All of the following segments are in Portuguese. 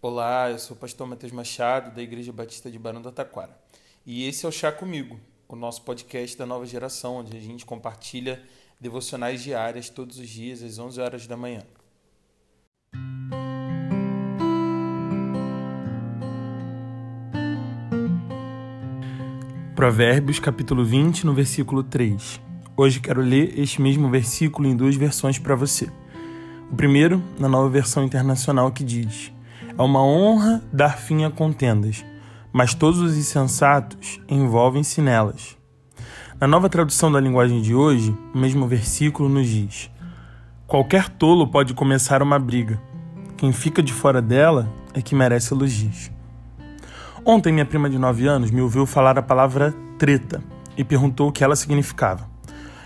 Olá, eu sou o pastor Matheus Machado, da Igreja Batista de Barão do Taquara. E esse é o Chá Comigo, o nosso podcast da nova geração, onde a gente compartilha devocionais diárias todos os dias, às 11 horas da manhã. Provérbios, capítulo 20, no versículo 3. Hoje quero ler este mesmo versículo em duas versões para você. O primeiro, na nova versão internacional, que diz: É uma honra dar fim a contendas, mas todos os insensatos envolvem-se nelas. Na nova tradução da linguagem de hoje, o mesmo versículo nos diz: Qualquer tolo pode começar uma briga. Quem fica de fora dela é que merece elogios. Ontem, minha prima de 9 anos me ouviu falar a palavra treta e perguntou o que ela significava.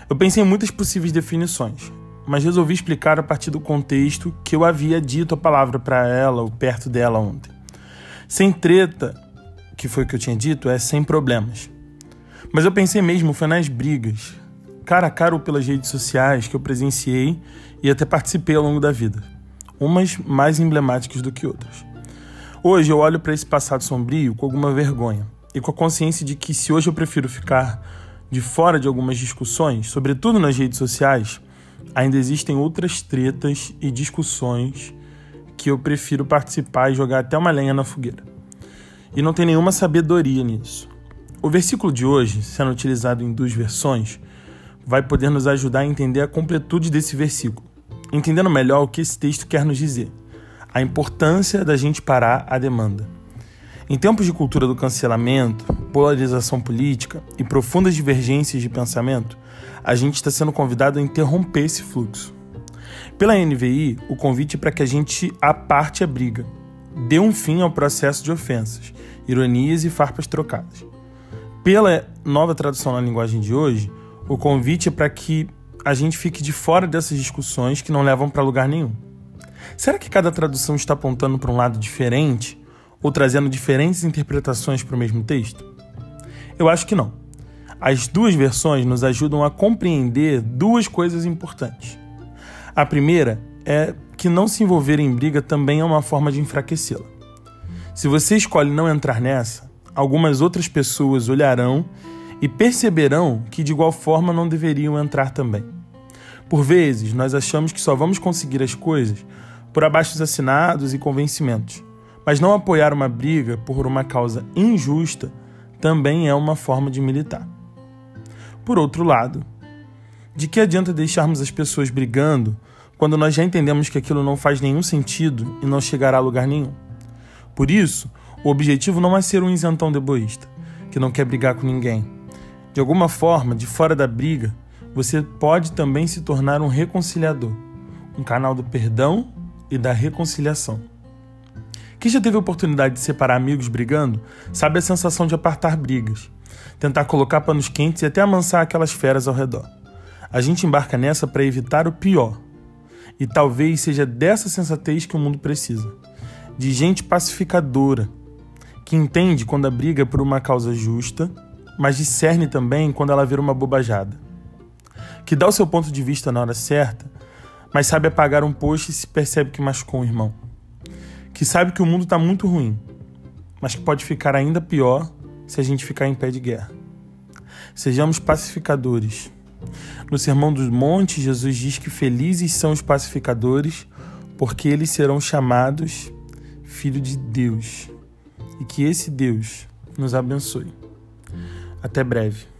Eu pensei em muitas possíveis definições, mas resolvi explicar a partir do contexto que eu havia dito a palavra para ela ou perto dela ontem. Sem treta, que foi o que eu tinha dito, é sem problemas. Mas eu pensei mesmo foi nas brigas, cara a cara ou pelas redes sociais que eu presenciei e até participei ao longo da vida, umas mais emblemáticas do que outras. Hoje eu olho para esse passado sombrio com alguma vergonha e com a consciência de que se hoje eu prefiro ficar de fora de algumas discussões, sobretudo nas redes sociais, ainda existem outras tretas e discussões que eu prefiro participar e jogar até uma lenha na fogueira. E não tem nenhuma sabedoria nisso. O versículo de hoje, sendo utilizado em duas versões, vai poder nos ajudar a entender a completude desse versículo, entendendo melhor o que esse texto quer nos dizer, a importância da gente parar a demanda. Em tempos de cultura do cancelamento, polarização política e profundas divergências de pensamento, a gente está sendo convidado a interromper esse fluxo. Pela NVI, o convite é para que a gente aparte a briga, dê um fim ao processo de ofensas, ironias e farpas trocadas. Pela nova tradução na linguagem de hoje, o convite é para que a gente fique de fora dessas discussões que não levam para lugar nenhum. Será que cada tradução está apontando para um lado diferente ou trazendo diferentes interpretações para o mesmo texto? Eu acho que não. As duas versões nos ajudam a compreender duas coisas importantes. A primeira é que não se envolver em briga também é uma forma de enfraquecê-la. Se você escolhe não entrar nessa, algumas outras pessoas olharão e perceberão que de igual forma não deveriam entrar também. Por vezes, nós achamos que só vamos conseguir as coisas por abaixos assinados e convencimentos, mas não apoiar uma briga por uma causa injusta também é uma forma de militar. Por outro lado, de que adianta deixarmos as pessoas brigando quando nós já entendemos que aquilo não faz nenhum sentido e não chegará a lugar nenhum? Por isso, o objetivo não é ser um isentão de egoísta, que não quer brigar com ninguém. De alguma forma, de fora da briga, você pode também se tornar um reconciliador, um canal do perdão e da reconciliação. Quem já teve a oportunidade de separar amigos brigando sabe a sensação de apartar brigas tentar colocar panos quentes e até amansar aquelas feras ao redor. A gente embarca nessa para evitar o pior. E talvez seja dessa sensatez que o mundo precisa de gente pacificadora, que entende quando a briga é por uma causa justa, mas discerne também quando ela vira uma bobajada. Que dá o seu ponto de vista na hora certa, mas sabe apagar um post e se percebe que machucou um irmão. Que sabe que o mundo está muito ruim, mas que pode ficar ainda pior se a gente ficar em pé de guerra. Sejamos pacificadores. No Sermão do Monte, Jesus diz que felizes são os pacificadores, porque eles serão chamados filho de Deus. E que esse Deus nos abençoe. Até breve.